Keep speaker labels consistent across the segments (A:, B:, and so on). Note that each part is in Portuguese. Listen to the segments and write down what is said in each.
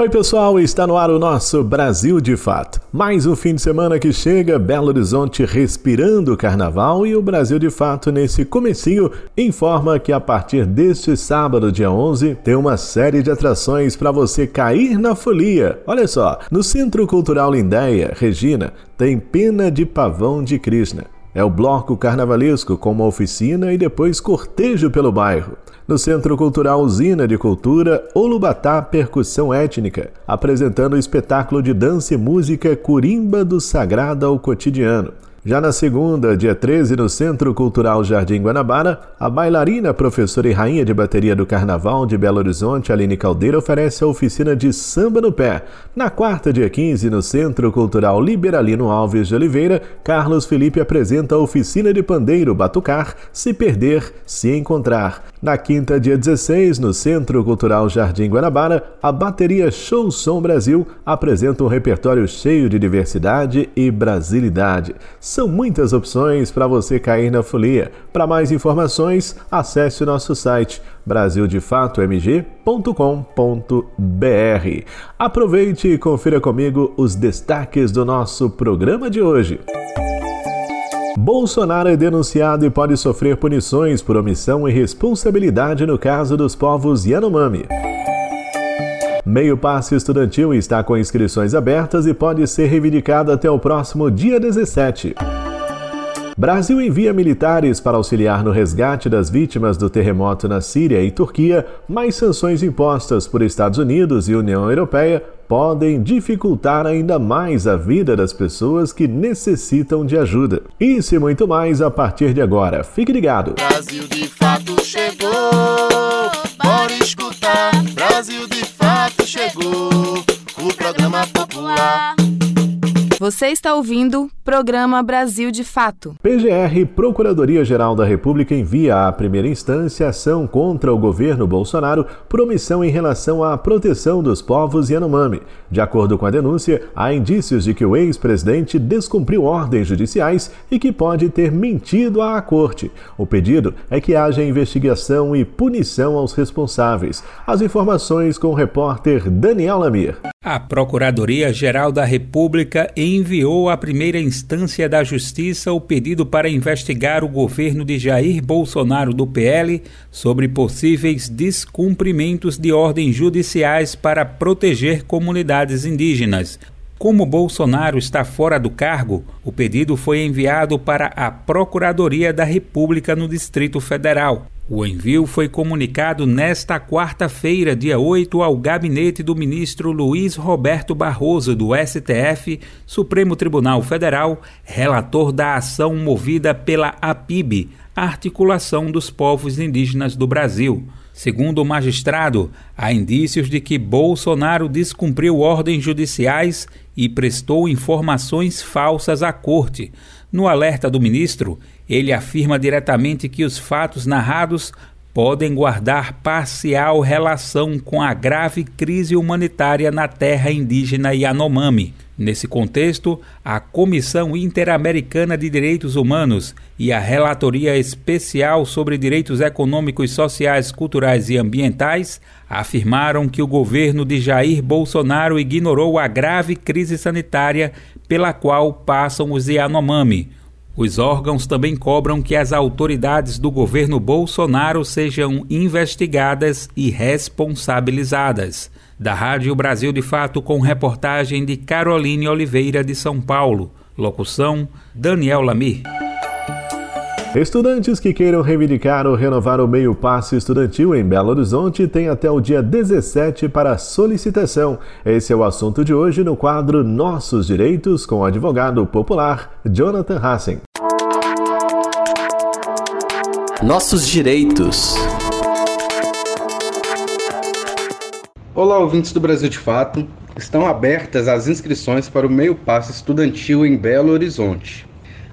A: Oi, pessoal, está no ar o nosso Brasil de Fato. Mais um fim de semana que chega, Belo Horizonte respirando o carnaval e o Brasil de Fato nesse comecinho informa que a partir deste sábado, dia 11, tem uma série de atrações para você cair na folia. Olha só, no Centro Cultural Lindéia, Regina, tem Pena de Pavão de Krishna. É o bloco carnavalesco com uma oficina e depois cortejo pelo bairro. No Centro Cultural Usina de Cultura, Olubatá Percussão Étnica, apresentando o espetáculo de dança e música Curimba do Sagrado ao Cotidiano. Já na segunda, dia 13, no Centro Cultural Jardim Guanabara, a bailarina, professora e rainha de bateria do Carnaval de Belo Horizonte, Aline Caldeira, oferece a oficina de samba no pé. Na quarta, dia 15, no Centro Cultural Liberalino Alves de Oliveira, Carlos Felipe apresenta a oficina de pandeiro Batucar, Se Perder, Se Encontrar. Na quinta, dia 16, no Centro Cultural Jardim Guanabara, a bateria Show Som Brasil apresenta um repertório cheio de diversidade e brasilidade. São muitas opções para você cair na folia. Para mais informações, acesse o nosso site brasildefatoMG.com.br. Aproveite e confira comigo os destaques do nosso programa de hoje. Bolsonaro é denunciado e pode sofrer punições por omissão e responsabilidade no caso dos povos Yanomami. Meio passe estudantil está com inscrições abertas e pode ser reivindicado até o próximo dia 17. Brasil envia militares para auxiliar no resgate das vítimas do terremoto na Síria e Turquia, mas sanções impostas por Estados Unidos e União Europeia podem dificultar ainda mais a vida das pessoas que necessitam de ajuda. Isso e muito mais a partir de agora. Fique ligado.
B: Brasil de fato chegou. Bora escutar. Brasil de chegou.
C: Você está ouvindo Programa Brasil de Fato.
A: PGR, Procuradoria-Geral da República, envia à primeira instância ação contra o governo Bolsonaro por omissão em relação à proteção dos povos Yanomami. De acordo com a denúncia, há indícios de que o ex-presidente descumpriu ordens judiciais e que pode ter mentido à corte. O pedido é que haja investigação e punição aos responsáveis. As informações com o repórter Daniel Lamir.
D: A Procuradoria-Geral da República enviou à primeira instância da Justiça o pedido para investigar o governo de Jair Bolsonaro do PL sobre possíveis descumprimentos de ordens judiciais para proteger comunidades indígenas. Como Bolsonaro está fora do cargo, o pedido foi enviado para a Procuradoria da República no Distrito Federal. O envio foi comunicado nesta quarta-feira, dia 8, ao gabinete do ministro Luiz Roberto Barroso, do STF, Supremo Tribunal Federal, relator da ação movida pela APIB, Articulação dos Povos Indígenas do Brasil. Segundo o magistrado, há indícios de que Bolsonaro descumpriu ordens judiciais e prestou informações falsas à corte. No alerta do ministro, ele afirma diretamente que os fatos narrados podem guardar parcial relação com a grave crise humanitária na terra indígena Yanomami. Nesse contexto, a Comissão Interamericana de Direitos Humanos e a Relatoria Especial sobre Direitos Econômicos, Sociais, Culturais e Ambientais afirmaram que o governo de Jair Bolsonaro ignorou a grave crise sanitária pela qual passam os Yanomami os órgãos também cobram que as autoridades do governo Bolsonaro sejam investigadas e responsabilizadas. Da Rádio Brasil de Fato, com reportagem de Caroline Oliveira de São Paulo. Locução: Daniel Lamir.
A: Estudantes que queiram reivindicar ou renovar o meio passe estudantil em Belo Horizonte têm até o dia 17 para solicitação. Esse é o assunto de hoje no quadro Nossos Direitos com o advogado popular Jonathan Hassen.
E: Nossos Direitos.
F: Olá, ouvintes do Brasil de Fato. Estão abertas as inscrições para o meio passe estudantil em Belo Horizonte.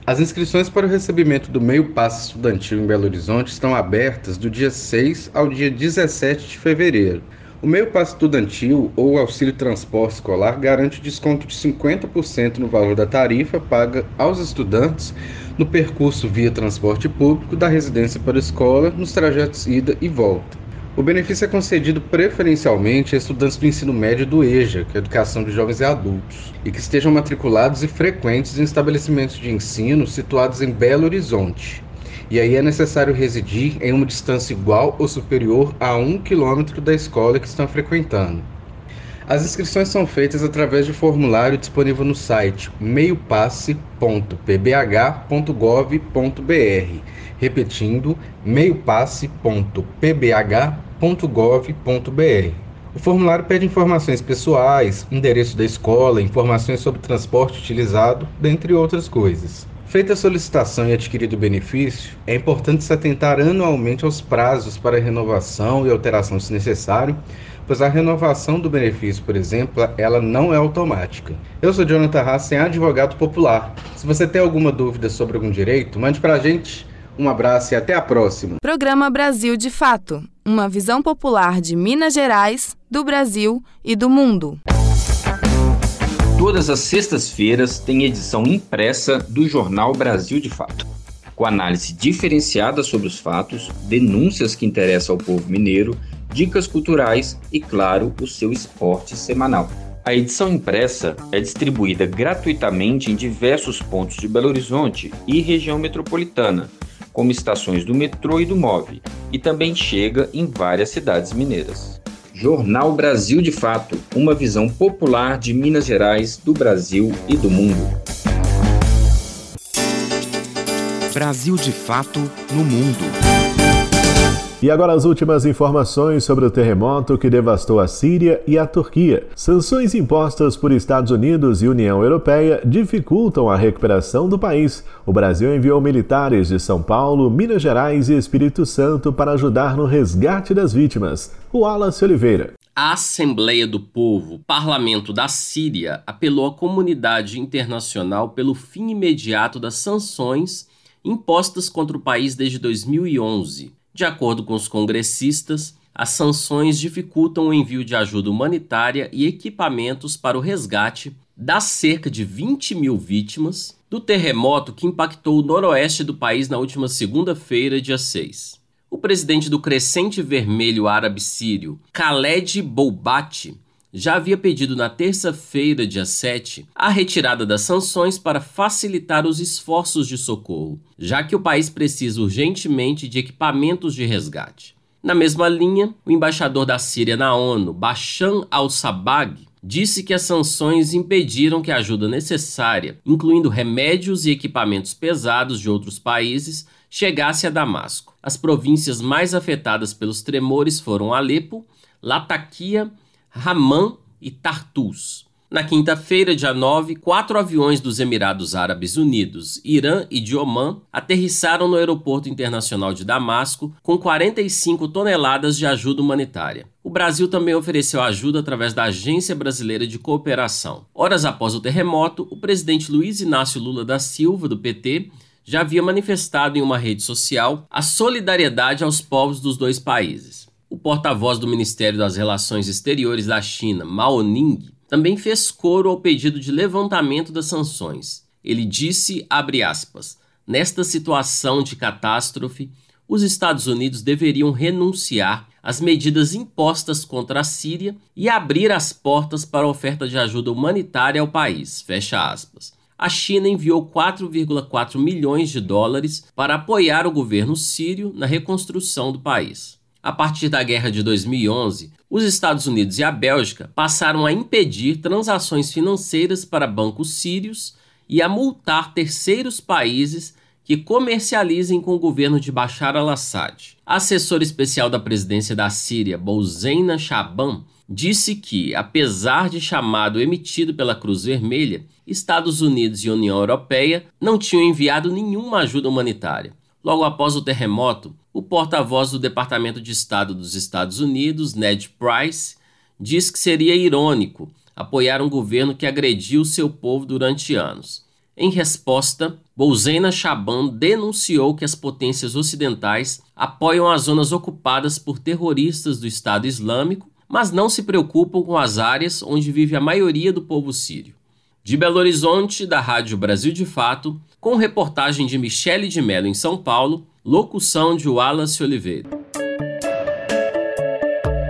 F: As inscrições para o recebimento do meio passe estudantil em Belo Horizonte estão abertas do dia 6 ao dia 17 de fevereiro. O meio passo estudantil ou auxílio transporte escolar garante desconto de 50% no valor da tarifa paga aos estudantes no percurso via transporte público da residência para a escola nos trajetos ida e volta. O benefício é concedido preferencialmente a estudantes do ensino médio do EJA, que é Educação de Jovens e Adultos, e que estejam matriculados e frequentes em estabelecimentos de ensino situados em Belo Horizonte. E aí é necessário residir em uma distância igual ou superior a um quilômetro da escola que estão frequentando. As inscrições são feitas através de formulário disponível no site meiopasse.pbh.gov.br, repetindo meiopasse.pbh.gov.br. O formulário pede informações pessoais, endereço da escola, informações sobre transporte utilizado, dentre outras coisas. Feita a solicitação e adquirido o benefício, é importante se atentar anualmente aos prazos para renovação e alteração se necessário, pois a renovação do benefício, por exemplo, ela não é automática. Eu sou Jonathan Hassen, advogado popular. Se você tem alguma dúvida sobre algum direito, mande para a gente. Um abraço e até a próxima.
C: Programa Brasil de Fato uma visão popular de Minas Gerais, do Brasil e do mundo.
G: Todas as sextas-feiras tem edição impressa do jornal Brasil de Fato, com análise diferenciada sobre os fatos, denúncias que interessam ao povo mineiro, dicas culturais e, claro, o seu esporte semanal. A edição impressa é distribuída gratuitamente em diversos pontos de Belo Horizonte e região metropolitana como estações do metrô e do MOV, e também chega em várias cidades mineiras. Jornal Brasil de Fato uma visão popular de Minas Gerais, do Brasil e do mundo.
H: Brasil de Fato no mundo.
A: E agora as últimas informações sobre o terremoto que devastou a Síria e a Turquia. Sanções impostas por Estados Unidos e União Europeia dificultam a recuperação do país. O Brasil enviou militares de São Paulo, Minas Gerais e Espírito Santo para ajudar no resgate das vítimas. O Wallace Oliveira.
I: A Assembleia do Povo, parlamento da Síria, apelou à comunidade internacional pelo fim imediato das sanções impostas contra o país desde 2011. De acordo com os congressistas, as sanções dificultam o envio de ajuda humanitária e equipamentos para o resgate das cerca de 20 mil vítimas do terremoto que impactou o noroeste do país na última segunda-feira, dia 6. O presidente do Crescente Vermelho Árabe Sírio, Khaled Boubati, já havia pedido na terça-feira, dia 7, a retirada das sanções para facilitar os esforços de socorro, já que o país precisa urgentemente de equipamentos de resgate. Na mesma linha, o embaixador da Síria na ONU, Basham al-Sabag, disse que as sanções impediram que a ajuda necessária, incluindo remédios e equipamentos pesados de outros países, chegasse a Damasco. As províncias mais afetadas pelos tremores foram Alepo, Latakia Raman e Tartus. Na quinta-feira, dia 9, quatro aviões dos Emirados Árabes Unidos, Irã e de Oman aterrissaram no Aeroporto Internacional de Damasco com 45 toneladas de ajuda humanitária. O Brasil também ofereceu ajuda através da Agência Brasileira de Cooperação. Horas após o terremoto, o presidente Luiz Inácio Lula da Silva, do PT, já havia manifestado em uma rede social a solidariedade aos povos dos dois países. O porta-voz do Ministério das Relações Exteriores da China, Mao Ning, também fez coro ao pedido de levantamento das sanções. Ele disse, aspas, nesta situação de catástrofe, os Estados Unidos deveriam renunciar às medidas impostas contra a Síria e abrir as portas para a oferta de ajuda humanitária ao país. Fecha aspas. A China enviou 4,4 milhões de dólares para apoiar o governo sírio na reconstrução do país. A partir da guerra de 2011, os Estados Unidos e a Bélgica passaram a impedir transações financeiras para bancos sírios e a multar terceiros países que comercializem com o governo de Bashar al-Assad. A assessora especial da presidência da Síria, Bouzeina Shaban, disse que, apesar de chamado emitido pela Cruz Vermelha, Estados Unidos e União Europeia não tinham enviado nenhuma ajuda humanitária. Logo após o terremoto, o porta-voz do Departamento de Estado dos Estados Unidos, Ned Price, diz que seria irônico apoiar um governo que agrediu seu povo durante anos. Em resposta, Bolzena Chaban denunciou que as potências ocidentais apoiam as zonas ocupadas por terroristas do Estado Islâmico, mas não se preocupam com as áreas onde vive a maioria do povo sírio. De Belo Horizonte, da Rádio Brasil de Fato, com reportagem de Michele de Mello em São Paulo, locução de Wallace Oliveira.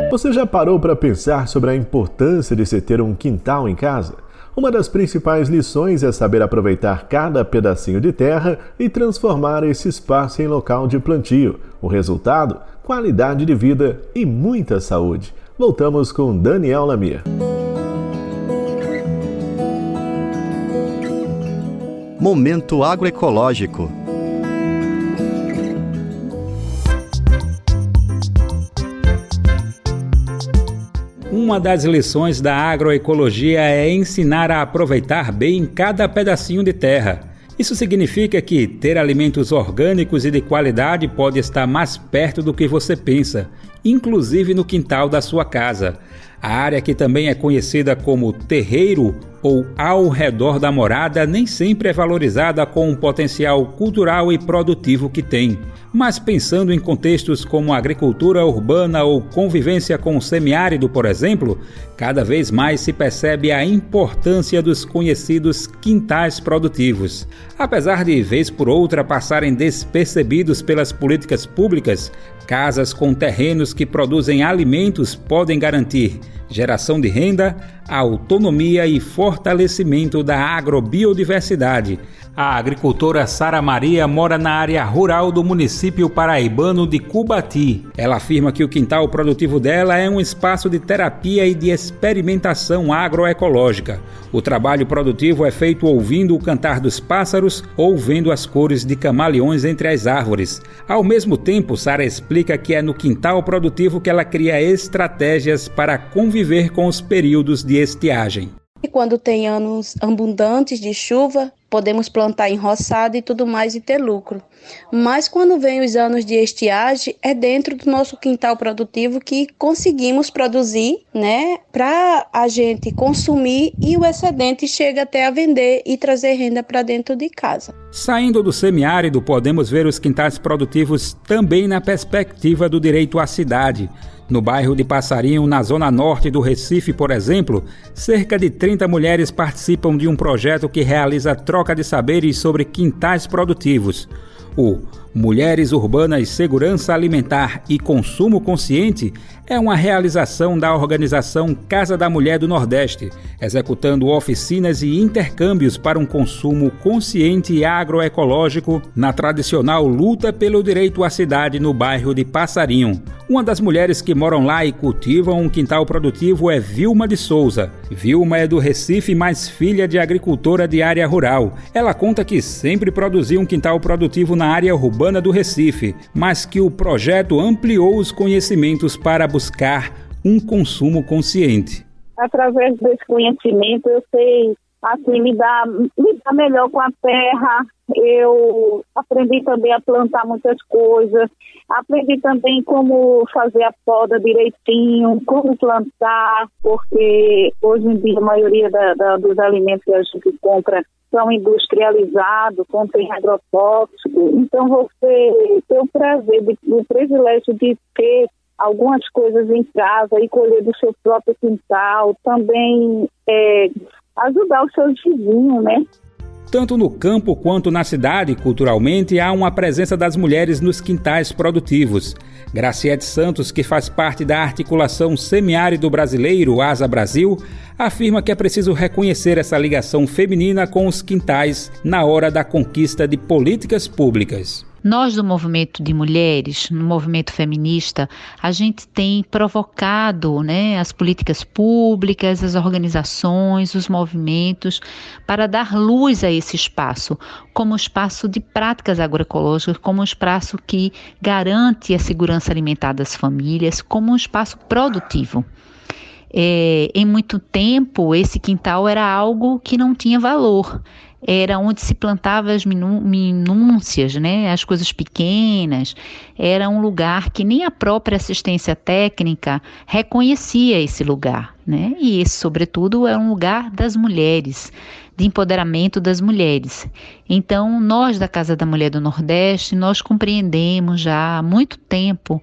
A: Você já parou para pensar sobre a importância de se ter um quintal em casa? Uma das principais lições é saber aproveitar cada pedacinho de terra e transformar esse espaço em local de plantio. O resultado? Qualidade de vida e muita saúde. Voltamos com Daniel Lamir.
J: Momento agroecológico.
D: Uma das lições da agroecologia é ensinar a aproveitar bem cada pedacinho de terra. Isso significa que ter alimentos orgânicos e de qualidade pode estar mais perto do que você pensa, inclusive no quintal da sua casa. A área que também é conhecida como terreiro ou ao redor da morada nem sempre é valorizada com o potencial cultural e produtivo que tem. Mas pensando em contextos como agricultura urbana ou convivência com o semiárido, por exemplo, cada vez mais se percebe a importância dos conhecidos quintais produtivos. Apesar de, vez por outra, passarem despercebidos pelas políticas públicas, casas com terrenos que produzem alimentos podem garantir geração de renda, autonomia e fortalecimento da agrobiodiversidade. A agricultora Sara Maria mora na área rural do município paraibano de Cubati. Ela afirma que o quintal produtivo dela é um espaço de terapia e de experimentação agroecológica. O trabalho produtivo é feito ouvindo o cantar dos pássaros ou vendo as cores de camaleões entre as árvores. Ao mesmo tempo, Sara explica que é no quintal produtivo que ela cria estratégias para conviver com os períodos de estiagem.
K: E quando tem anos abundantes de chuva, podemos plantar em roçado e tudo mais e ter lucro. Mas quando vem os anos de estiagem, é dentro do nosso quintal produtivo que conseguimos produzir, né, para a gente consumir e o excedente chega até a vender e trazer renda para dentro de casa.
D: Saindo do semiárido, podemos ver os quintais produtivos também na perspectiva do direito à cidade. No bairro de Passarinho, na zona norte do Recife, por exemplo, cerca de 30 mulheres participam de um projeto que realiza troca de saberes sobre quintais produtivos. O Mulheres Urbanas Segurança Alimentar e Consumo Consciente é uma realização da organização Casa da Mulher do Nordeste, executando oficinas e intercâmbios para um consumo consciente e agroecológico na tradicional luta pelo direito à cidade no bairro de Passarinho. Uma das mulheres que moram lá e cultivam um quintal produtivo é Vilma de Souza. Vilma é do Recife, mas filha de agricultora de área rural. Ela conta que sempre produziu um quintal produtivo na área urbana do Recife, mas que o projeto ampliou os conhecimentos para buscar um consumo consciente.
L: Através desse conhecimento, eu sei assim, lidar, lidar melhor com a terra. Eu aprendi também a plantar muitas coisas. Aprendi também como fazer a poda direitinho, como plantar, porque hoje em dia a maioria da, da, dos alimentos que a gente compra são industrializados, contém agrotóxico. Então você tem o prazer, o privilégio de ter algumas coisas em casa e colher do seu próprio quintal, também é, ajudar os seus vizinhos, né?
D: Tanto no campo quanto na cidade, culturalmente, há uma presença das mulheres nos quintais produtivos. Graciete Santos, que faz parte da articulação semiárido brasileiro Asa Brasil, afirma que é preciso reconhecer essa ligação feminina com os quintais na hora da conquista de políticas públicas.
M: Nós do movimento de mulheres, no movimento feminista, a gente tem provocado né, as políticas públicas, as organizações, os movimentos, para dar luz a esse espaço, como espaço de práticas agroecológicas, como um espaço que garante a segurança alimentar das famílias, como um espaço produtivo. É, em muito tempo, esse quintal era algo que não tinha valor era onde se plantava as minúcias, né, as coisas pequenas. Era um lugar que nem a própria assistência técnica reconhecia esse lugar, né? E esse, sobretudo, é um lugar das mulheres, de empoderamento das mulheres. Então, nós da Casa da Mulher do Nordeste, nós compreendemos já há muito tempo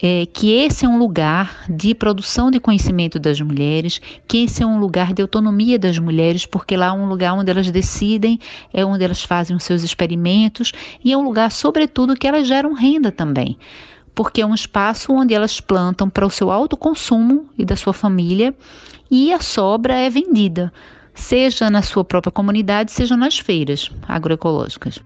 M: é, que esse é um lugar de produção de conhecimento das mulheres, que esse é um lugar de autonomia das mulheres, porque lá é um lugar onde elas decidem, é onde elas fazem os seus experimentos e é um lugar, sobretudo, que elas geram renda também. Porque é um espaço onde elas plantam para o seu autoconsumo e da sua família e a sobra é vendida, seja na sua própria comunidade, seja nas feiras agroecológicas.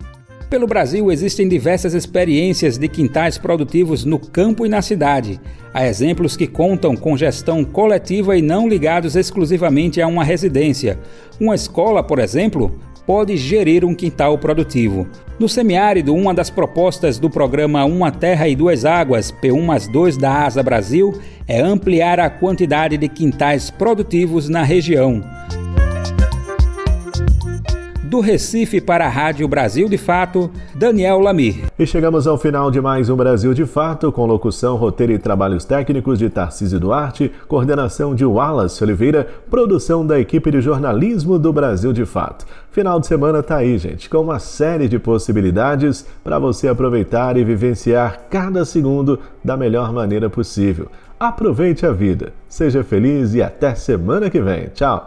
D: Pelo Brasil existem diversas experiências de quintais produtivos no campo e na cidade. Há exemplos que contam com gestão coletiva e não ligados exclusivamente a uma residência. Uma escola, por exemplo, pode gerir um quintal produtivo. No semiárido, uma das propostas do programa Uma Terra e Duas Águas, P1 mais 2 da ASA Brasil, é ampliar a quantidade de quintais produtivos na região do Recife para a Rádio Brasil de Fato, Daniel Lamir.
A: E chegamos ao final de mais um Brasil de Fato, com locução, roteiro e trabalhos técnicos de Tarcísio Duarte, coordenação de Wallace Oliveira, produção da equipe de jornalismo do Brasil de Fato. Final de semana tá aí, gente, com uma série de possibilidades para você aproveitar e vivenciar cada segundo da melhor maneira possível. Aproveite a vida, seja feliz e até semana que vem. Tchau!